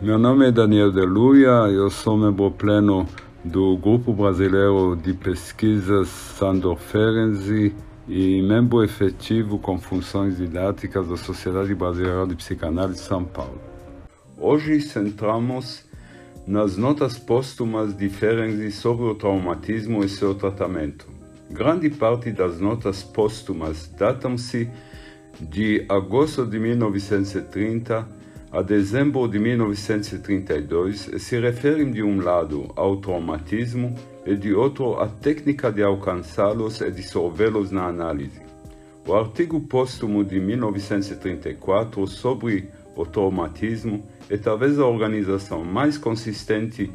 Meu nome é Daniel Deluia, eu sou membro pleno do Grupo Brasileiro de Pesquisas Sandor Ferenczi e membro efetivo com funções didáticas da Sociedade Brasileira de Psicanálise São Paulo. Hoje centramos nas notas póstumas de Ferenczi sobre o traumatismo e seu tratamento. Grande parte das notas póstumas datam-se de agosto de 1930 a dezembro de 1932 se referem de um lado ao traumatismo e de outro à técnica de alcançá-los e dissolvê-los na análise. O artigo póstumo de 1934 sobre o traumatismo é talvez a organização mais consistente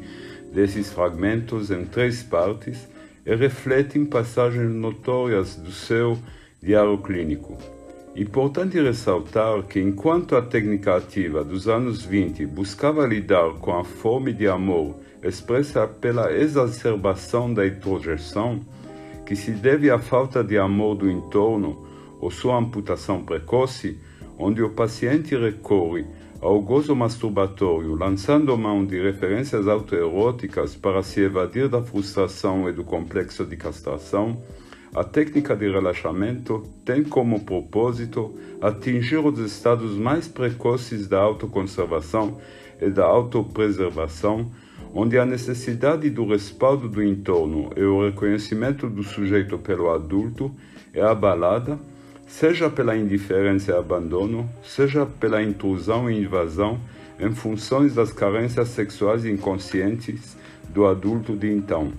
desses fragmentos em três partes e refletem passagens notórias do seu diário clínico. Importante ressaltar que, enquanto a técnica ativa dos anos 20 buscava lidar com a fome de amor expressa pela exacerbação da introjeção, que se deve à falta de amor do entorno ou sua amputação precoce, onde o paciente recorre ao gozo masturbatório, lançando mão de referências autoeróticas para se evadir da frustração e do complexo de castração, a técnica de relaxamento tem como propósito atingir os estados mais precoces da autoconservação e da autopreservação, onde a necessidade do respaldo do entorno e o reconhecimento do sujeito pelo adulto é abalada, seja pela indiferença e abandono, seja pela intrusão e invasão em funções das carências sexuais inconscientes do adulto de então.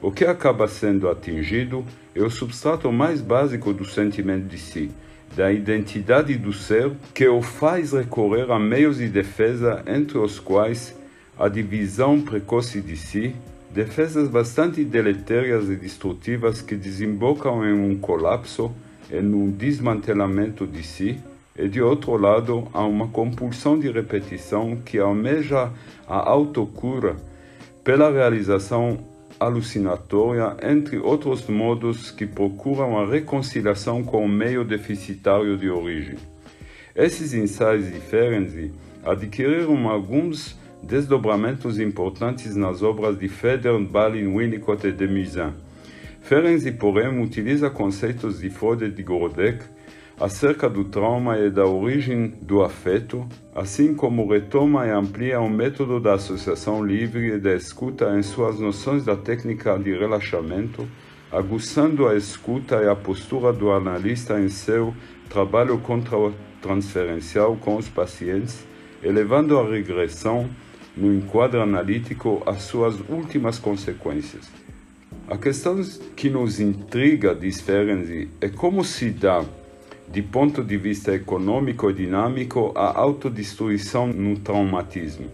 O que acaba sendo atingido é o substrato mais básico do sentimento de si, da identidade do ser, que o faz recorrer a meios de defesa, entre os quais a divisão precoce de si, defesas bastante deletérias e destrutivas que desembocam em um colapso e num desmantelamento de si, e de outro lado, há uma compulsão de repetição que almeja a autocura pela realização alucinatória, entre outros modos que procuram a reconciliação com o meio deficitário de origem. Esses ensaios de Ferenczi adquiriram alguns desdobramentos importantes nas obras de Feder, Balin, Winnicott e de Musin. Ferenczi, porém, utiliza conceitos de Freud e de Grodek acerca do trauma e da origem do afeto, assim como retoma e amplia o método da associação livre e da escuta em suas noções da técnica de relaxamento, aguçando a escuta e a postura do analista em seu trabalho contra-transferencial com os pacientes, elevando a regressão no enquadro analítico às suas últimas consequências. A questão que nos intriga, diz Ferenczi, é como se dá de ponto de vista econômico e dinâmico, a autodestruição no traumatismo.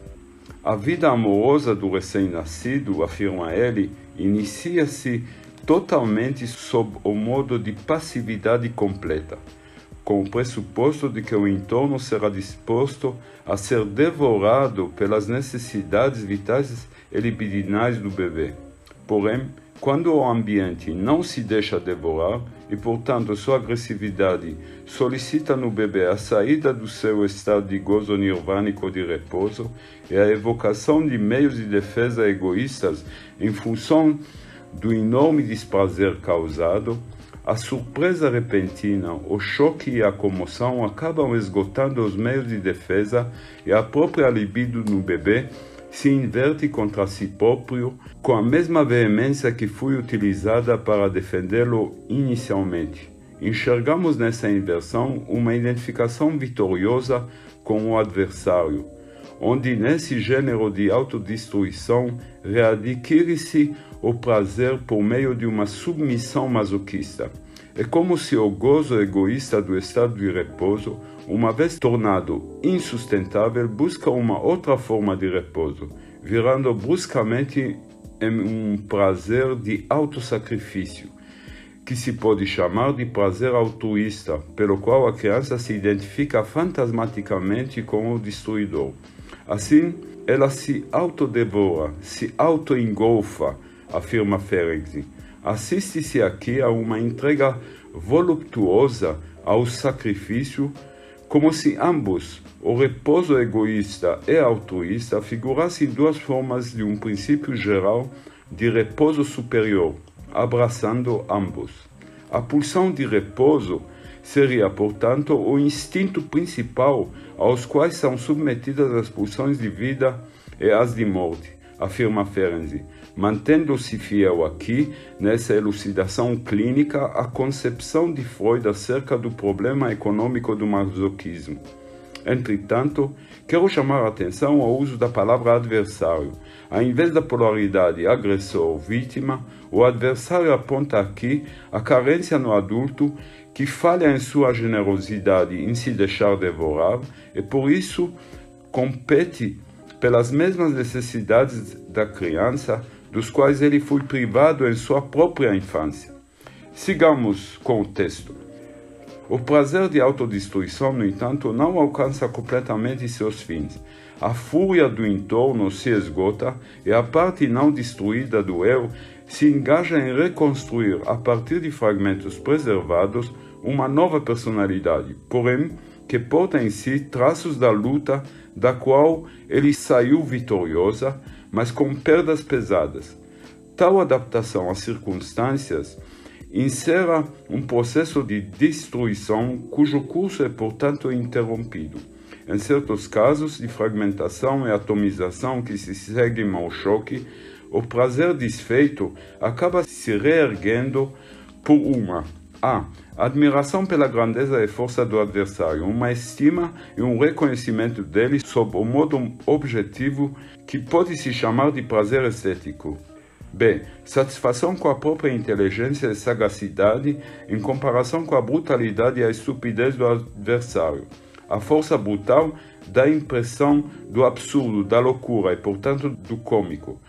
A vida amorosa do recém-nascido, afirma ele, inicia-se totalmente sob o modo de passividade completa, com o pressuposto de que o entorno será disposto a ser devorado pelas necessidades vitais e libidinais do bebê. Porém, quando o ambiente não se deixa devorar e, portanto, sua agressividade solicita no bebê a saída do seu estado de gozo nirvânico de repouso e a evocação de meios de defesa egoístas em função do enorme desprazer causado, a surpresa repentina, o choque e a comoção acabam esgotando os meios de defesa e a própria libido no bebê se inverte contra si próprio com a mesma veemência que foi utilizada para defendê-lo inicialmente. Enxergamos nessa inversão uma identificação vitoriosa com o adversário, onde nesse gênero de autodestruição readquire-se o prazer por meio de uma submissão masoquista. É como se o gozo egoísta do estado de repouso uma vez tornado insustentável, busca uma outra forma de repouso, virando bruscamente em um prazer de autossacrifício, que se pode chamar de prazer altruísta, pelo qual a criança se identifica fantasmaticamente com o destruidor. Assim, ela se autodevora, se autoengolfa, afirma Ferenczi. Assiste-se aqui a uma entrega voluptuosa ao sacrifício, como se ambos, o repouso egoísta e altruísta, figurassem duas formas de um princípio geral de repouso superior, abraçando ambos. A pulsão de repouso seria, portanto, o instinto principal aos quais são submetidas as pulsões de vida e as de morte, afirma Ferenczi, mantendo-se fiel aqui, nessa elucidação clínica, à concepção de Freud acerca do problema econômico do masoquismo. Entretanto, quero chamar a atenção ao uso da palavra adversário. Ao invés da polaridade agressor-vítima, o adversário aponta aqui a carência no adulto que falha em sua generosidade em se deixar devorar e por isso compete pelas mesmas necessidades da criança dos quais ele foi privado em sua própria infância. Sigamos com o texto. O prazer de autodestruição, no entanto, não alcança completamente seus fins. A fúria do entorno se esgota e a parte não destruída do eu se engaja em reconstruir, a partir de fragmentos preservados, uma nova personalidade, porém que porta em si traços da luta da qual ele saiu vitoriosa, mas com perdas pesadas. Tal adaptação às circunstâncias encerra um processo de destruição cujo curso é, portanto, interrompido. Em certos casos de fragmentação e atomização que se seguem ao choque, o prazer desfeito acaba se reerguendo por uma a. Admiração pela grandeza e força do adversário, uma estima e um reconhecimento dele sob o modo objetivo que pode se chamar de prazer estético. B. Satisfação com a própria inteligência e sagacidade em comparação com a brutalidade e a estupidez do adversário. A força brutal dá a impressão do absurdo, da loucura e, portanto, do cômico.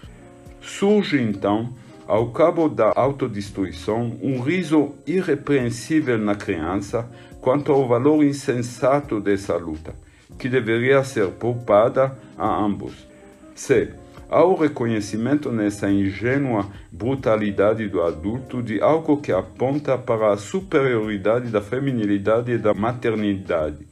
Surge então, ao cabo da autodestruição, um riso irrepreensível na criança quanto ao valor insensato dessa luta, que deveria ser poupada a ambos. C Há o reconhecimento nessa ingênua brutalidade do adulto de algo que aponta para a superioridade da feminilidade e da maternidade.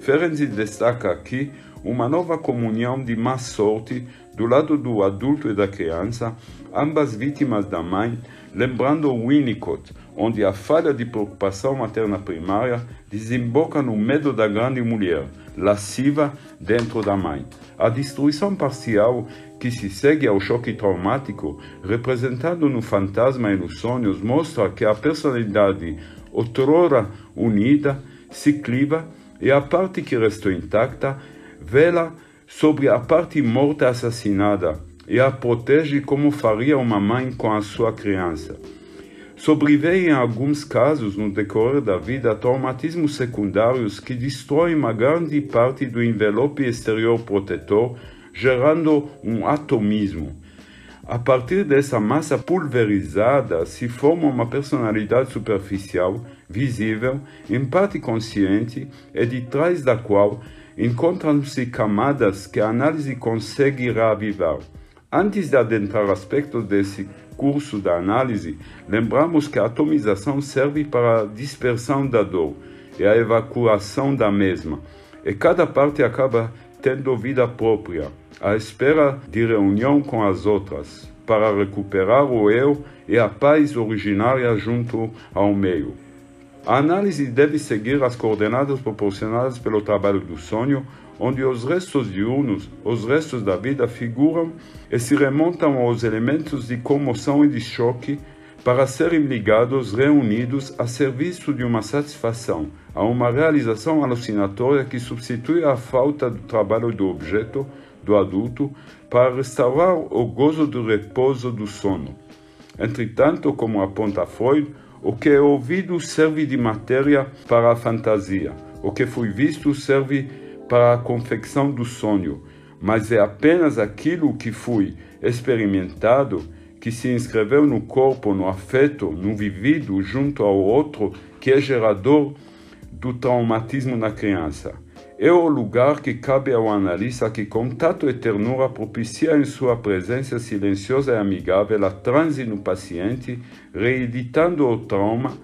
Ferenczi destaca aqui uma nova comunhão de má sorte do lado do adulto e da criança, ambas vítimas da mãe, lembrando Winnicott, onde a falha de preocupação materna primária desemboca no medo da grande mulher, lasciva dentro da mãe. A destruição parcial que se segue ao choque traumático, representado no fantasma e nos sonhos, mostra que a personalidade, outrora unida, se cliva e a parte que restou intacta vela sobre a parte morta assassinada e a protege como faria uma mãe com a sua criança. Sobrevivem em alguns casos, no decorrer da vida, traumatismos secundários que destroem uma grande parte do envelope exterior protetor gerando um atomismo. A partir dessa massa pulverizada se forma uma personalidade superficial, visível, em parte consciente e de trás da qual encontram-se camadas que a análise consegue reavivar. Antes de adentrar aspectos desse curso da análise, lembramos que a atomização serve para a dispersão da dor e a evacuação da mesma, e cada parte acaba tendo vida própria, à espera de reunião com as outras, para recuperar o eu e a paz originária junto ao meio. A análise deve seguir as coordenadas proporcionadas pelo trabalho do sonho, onde os restos diurnos, os restos da vida, figuram e se remontam aos elementos de comoção e de choque para serem ligados, reunidos a serviço de uma satisfação, a uma realização alucinatória que substitui a falta do trabalho do objeto, do adulto, para restaurar o gozo do repouso do sono. Entretanto, como aponta Freud, o que é ouvido serve de matéria para a fantasia, o que foi visto serve para a confecção do sonho, mas é apenas aquilo que foi experimentado que se inscreveu no corpo, no afeto, no vivido junto ao outro, que é gerador do traumatismo na criança. É o lugar que cabe ao analista que contato e ternura propicia em sua presença silenciosa e amigável a transe no paciente, reeditando o trauma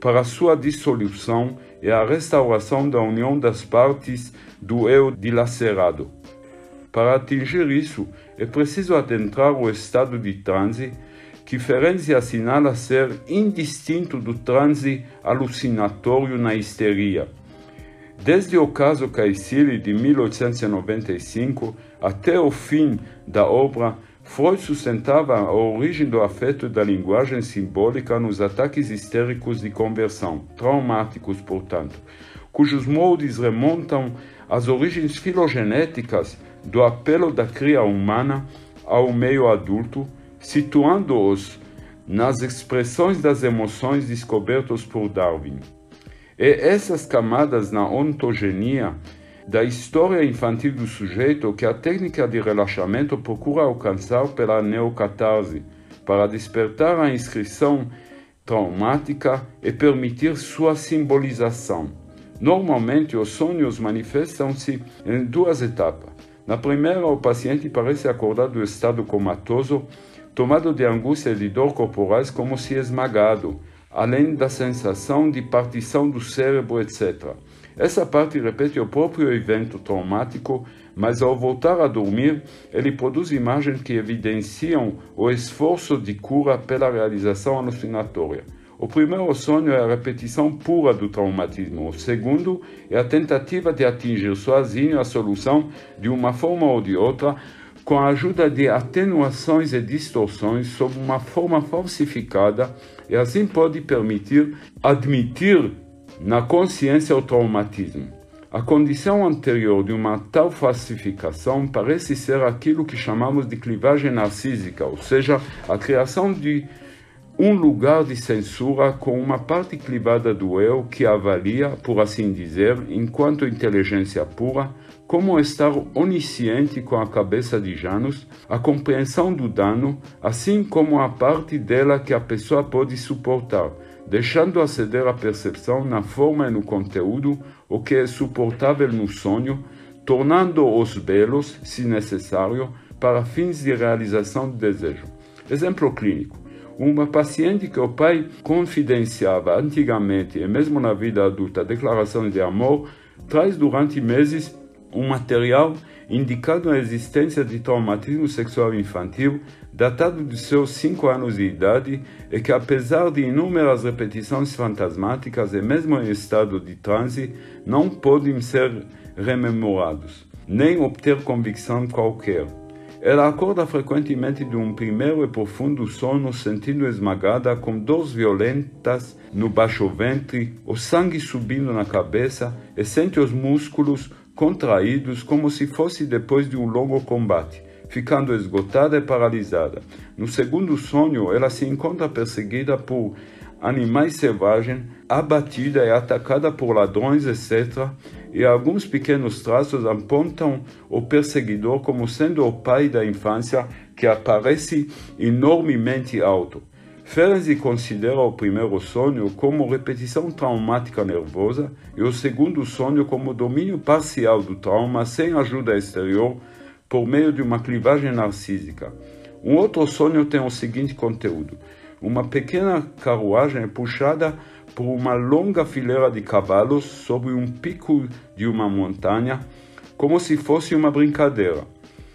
para sua dissolução e a restauração da união das partes do eu dilacerado. Para atingir isso, é preciso adentrar o estado de transe, que Ferenczi assinala ser indistinto do transe alucinatório na histeria. Desde o caso Caicili de 1895 até o fim da obra, Freud sustentava a origem do afeto da linguagem simbólica nos ataques histéricos de conversão, traumáticos, portanto, cujos moldes remontam às origens filogenéticas do apelo da cria humana ao meio adulto, situando-os nas expressões das emoções descobertas por Darwin. E essas camadas na ontogenia da história infantil do sujeito que a técnica de relaxamento procura alcançar pela neocatarse, para despertar a inscrição traumática e permitir sua simbolização. Normalmente, os sonhos manifestam-se em duas etapas. Na primeira, o paciente parece acordar do estado comatoso, tomado de angústia e de dor corporais como se esmagado, além da sensação de partição do cérebro, etc. Essa parte repete o próprio evento traumático, mas ao voltar a dormir, ele produz imagens que evidenciam o esforço de cura pela realização alucinatória. O primeiro sonho é a repetição pura do traumatismo. O segundo é a tentativa de atingir sozinho a solução de uma forma ou de outra, com a ajuda de atenuações e distorções sob uma forma falsificada, e assim pode permitir admitir na consciência o traumatismo. A condição anterior de uma tal falsificação parece ser aquilo que chamamos de clivagem narcísica, ou seja, a criação de um lugar de censura com uma parte clivada do eu que avalia, por assim dizer, enquanto inteligência pura, como estar onisciente com a cabeça de Janus, a compreensão do dano, assim como a parte dela que a pessoa pode suportar, deixando aceder a percepção na forma e no conteúdo o que é suportável no sonho, tornando-os belos, se necessário, para fins de realização do desejo. Exemplo clínico. Uma paciente que o pai confidenciava antigamente e mesmo na vida adulta declarações de amor, traz durante meses um material indicando a existência de traumatismo sexual infantil datado de seus 5 anos de idade e que, apesar de inúmeras repetições fantasmáticas e mesmo em estado de transe, não podem ser rememorados, nem obter convicção qualquer. Ela acorda frequentemente de um primeiro e profundo sono, sentindo esmagada, com dores violentas no baixo ventre, o sangue subindo na cabeça e sente os músculos contraídos como se fosse depois de um longo combate, ficando esgotada e paralisada. No segundo sonho, ela se encontra perseguida por animais selvagens, abatida e atacada por ladrões, etc., e alguns pequenos traços apontam o perseguidor como sendo o pai da infância que aparece enormemente alto. Ferenczi considera o primeiro sonho como repetição traumática nervosa e o segundo sonho como domínio parcial do trauma sem ajuda exterior por meio de uma clivagem narcísica. Um outro sonho tem o seguinte conteúdo: uma pequena carruagem é puxada por uma longa fileira de cavalos sobre um pico de uma montanha, como se fosse uma brincadeira.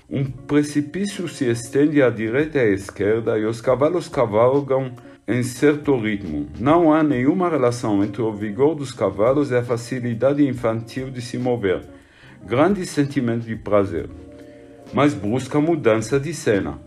Um precipício se estende à direita e à esquerda e os cavalos cavalgam em certo ritmo. Não há nenhuma relação entre o vigor dos cavalos e a facilidade infantil de se mover. Grande sentimento de prazer. Mas brusca mudança de cena.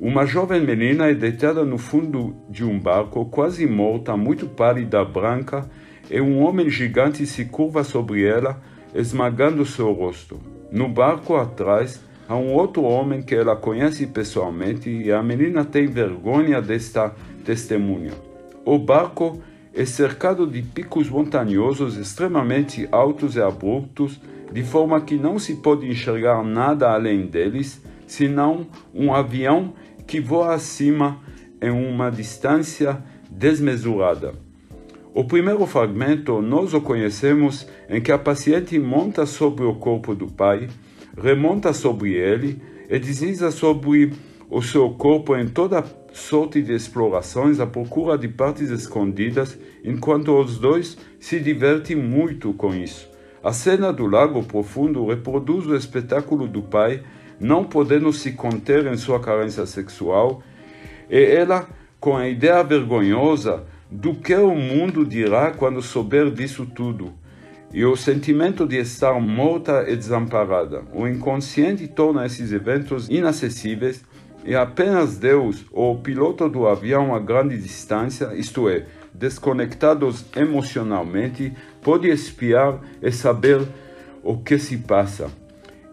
Uma jovem menina é deitada no fundo de um barco, quase morta, muito pálida, branca, e um homem gigante se curva sobre ela, esmagando seu rosto. No barco atrás há um outro homem que ela conhece pessoalmente e a menina tem vergonha desta testemunha. O barco é cercado de picos montanhosos extremamente altos e abruptos de forma que não se pode enxergar nada além deles, senão um avião que voa acima em uma distância desmesurada. O primeiro fragmento nós o conhecemos em que a paciente monta sobre o corpo do pai, remonta sobre ele e desliza sobre o seu corpo em toda sorte de explorações à procura de partes escondidas, enquanto os dois se divertem muito com isso. A cena do lago profundo reproduz o espetáculo do pai, não podendo se conter em sua carência sexual, e ela, com a ideia vergonhosa do que o mundo dirá quando souber disso tudo, e o sentimento de estar morta e desamparada. O inconsciente torna esses eventos inacessíveis e apenas Deus ou o piloto do avião a grande distância, isto é, desconectados emocionalmente, pode espiar e saber o que se passa.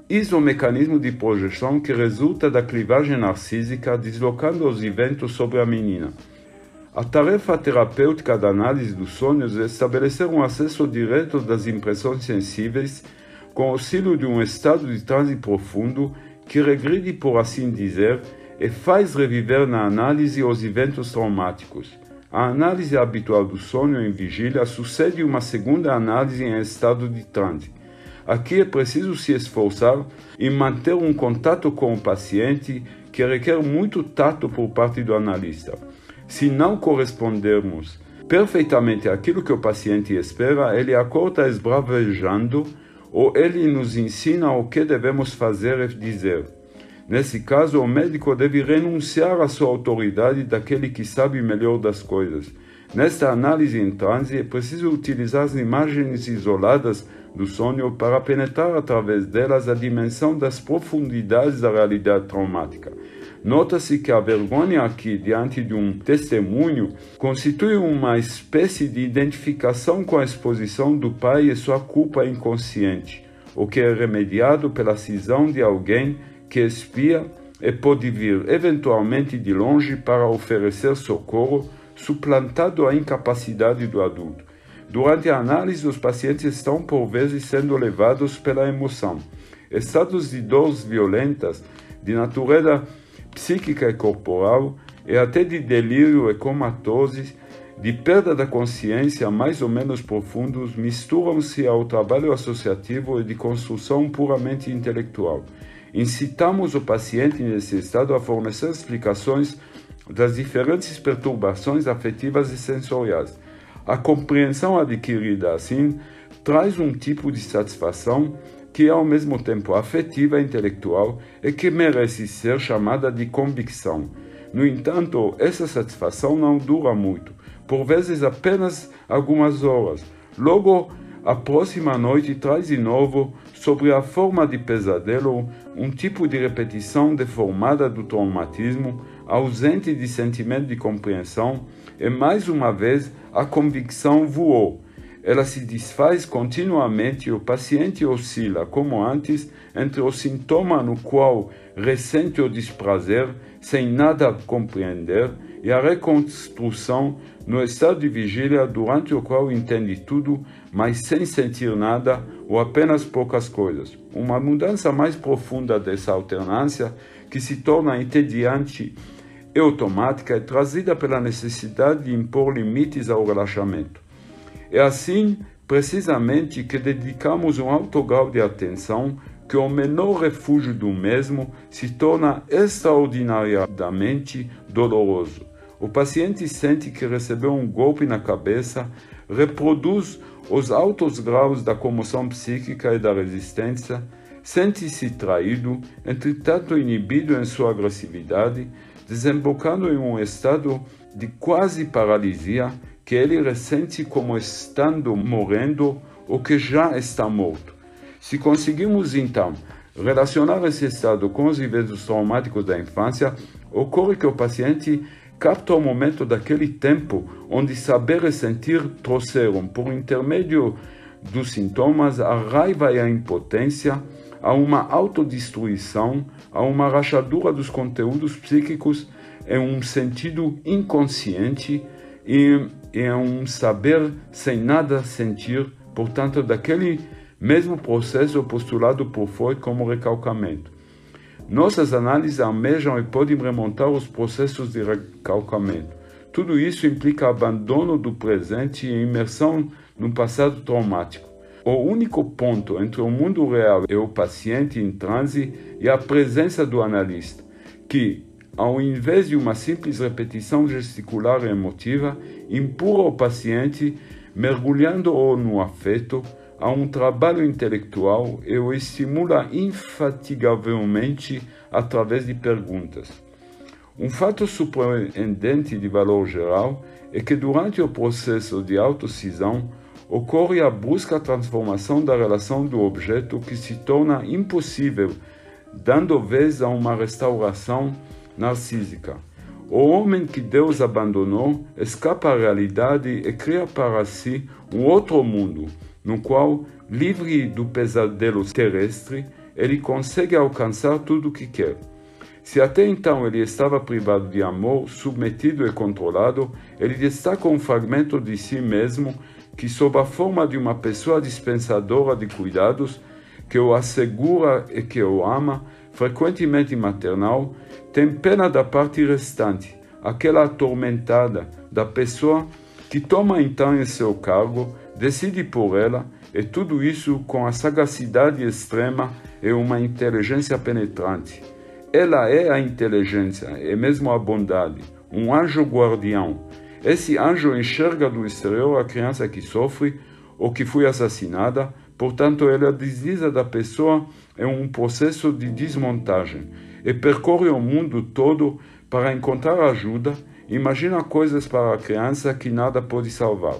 Isso é o mecanismo de projeção que resulta da clivagem narcísica deslocando os eventos sobre a menina. A tarefa terapêutica da análise dos sonhos é estabelecer um acesso direto das impressões sensíveis com auxílio de um estado de transe profundo que regride, por assim dizer, e faz reviver na análise os eventos traumáticos. A análise habitual do sonho em vigília sucede uma segunda análise em estado de transe. Aqui é preciso se esforçar em manter um contato com o paciente que requer muito tato por parte do analista. Se não correspondermos perfeitamente àquilo que o paciente espera, ele acorda esbravejando ou ele nos ensina o que devemos fazer e dizer. Nesse caso, o médico deve renunciar à sua autoridade daquele que sabe melhor das coisas. Nesta análise em transe, é preciso utilizar as imagens isoladas do sonho para penetrar através delas a dimensão das profundidades da realidade traumática. Nota-se que a vergonha aqui, diante de um testemunho, constitui uma espécie de identificação com a exposição do pai e sua culpa inconsciente, o que é remediado pela cisão de alguém que espia e pode vir eventualmente de longe para oferecer socorro, suplantado a incapacidade do adulto. Durante a análise, os pacientes estão por vezes sendo levados pela emoção. Estados de dores violentas, de natureza psíquica e corporal e até de delírio e comatose, de perda da consciência mais ou menos profundos, misturam-se ao trabalho associativo e de construção puramente intelectual. Incitamos o paciente nesse estado a fornecer explicações das diferentes perturbações afetivas e sensoriais. A compreensão adquirida assim traz um tipo de satisfação que é ao mesmo tempo afetiva e intelectual e que merece ser chamada de convicção. No entanto, essa satisfação não dura muito, por vezes apenas algumas horas. Logo, a próxima noite traz de novo, sobre a forma de pesadelo, um tipo de repetição deformada do traumatismo, ausente de sentimento de compreensão, e mais uma vez a convicção voou ela se desfaz continuamente e o paciente oscila, como antes, entre o sintoma no qual ressente o desprazer, sem nada compreender, e a reconstrução no estado de vigília durante o qual entende tudo, mas sem sentir nada ou apenas poucas coisas. Uma mudança mais profunda dessa alternância, que se torna entediante automática, é trazida pela necessidade de impor limites ao relaxamento. É assim, precisamente, que dedicamos um alto grau de atenção que o menor refúgio do mesmo se torna extraordinariamente doloroso. O paciente sente que recebeu um golpe na cabeça, reproduz os altos graus da comoção psíquica e da resistência, sente-se traído, entretanto inibido em sua agressividade, desembocando em um estado de quase paralisia que ele ressente como estando morrendo ou que já está morto. Se conseguimos então relacionar esse estado com os eventos traumáticos da infância, ocorre que o paciente capta o momento daquele tempo onde saber e sentir trouxeram, por intermédio dos sintomas, a raiva e a impotência, a uma autodestruição, a uma rachadura dos conteúdos psíquicos em um sentido inconsciente e é um saber sem nada sentir, portanto, daquele mesmo processo postulado por Freud como recalcamento. Nossas análises almejam e podem remontar os processos de recalcamento. Tudo isso implica abandono do presente e imersão num passado traumático. O único ponto entre o mundo real e o paciente em transe é a presença do analista, que, ao invés de uma simples repetição gesticular e emotiva, empurra o paciente, mergulhando-o no afeto, a um trabalho intelectual e o estimula infatigavelmente através de perguntas. Um fato surpreendente de valor geral é que durante o processo de autocisão ocorre a busca transformação da relação do objeto que se torna impossível, dando vez a uma restauração narcísica. O homem que Deus abandonou escapa à realidade e cria para si um outro mundo, no qual, livre do pesadelo terrestre, ele consegue alcançar tudo o que quer. Se até então ele estava privado de amor, submetido e controlado, ele destaca um fragmento de si mesmo que, sob a forma de uma pessoa dispensadora de cuidados, que o assegura e que o ama, frequentemente maternal, tem pena da parte restante, aquela atormentada da pessoa que toma então em seu cargo decide por ela, e tudo isso com a sagacidade extrema e uma inteligência penetrante. Ela é a inteligência e mesmo a bondade, um anjo guardião. Esse anjo enxerga do exterior a criança que sofre ou que foi assassinada, portanto, ela desliza da pessoa em um processo de desmontagem e percorre o mundo todo para encontrar ajuda. Imagina coisas para a criança que nada pode salvar.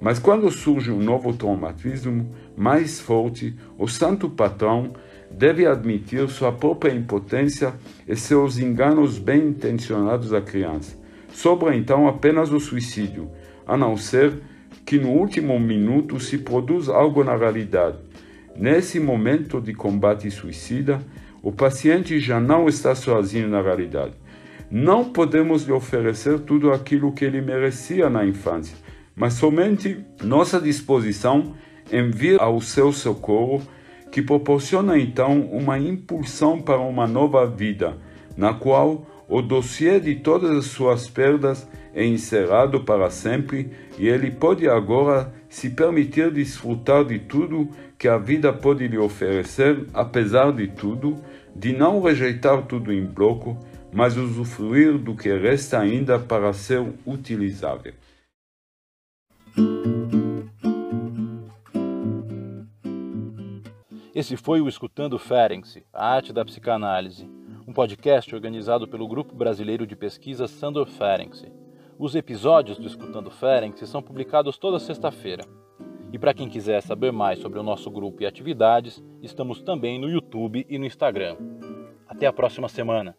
Mas quando surge um novo traumatismo mais forte, o santo patrão deve admitir sua própria impotência e seus enganos bem intencionados à criança. Sobra então apenas o suicídio, a não ser que no último minuto se produza algo na realidade. Nesse momento de combate suicida, o paciente já não está sozinho na realidade. Não podemos lhe oferecer tudo aquilo que ele merecia na infância mas somente nossa disposição em vir ao seu socorro, que proporciona então uma impulsão para uma nova vida, na qual o dossiê de todas as suas perdas é encerrado para sempre e ele pode agora se permitir desfrutar de tudo que a vida pode lhe oferecer, apesar de tudo, de não rejeitar tudo em bloco, mas usufruir do que resta ainda para ser utilizável. Esse foi o Escutando Ferenczi, a arte da psicanálise, podcast organizado pelo Grupo Brasileiro de Pesquisa Sandor Ferenczi. Os episódios do Escutando Ferenczi são publicados toda sexta-feira. E para quem quiser saber mais sobre o nosso grupo e atividades, estamos também no YouTube e no Instagram. Até a próxima semana!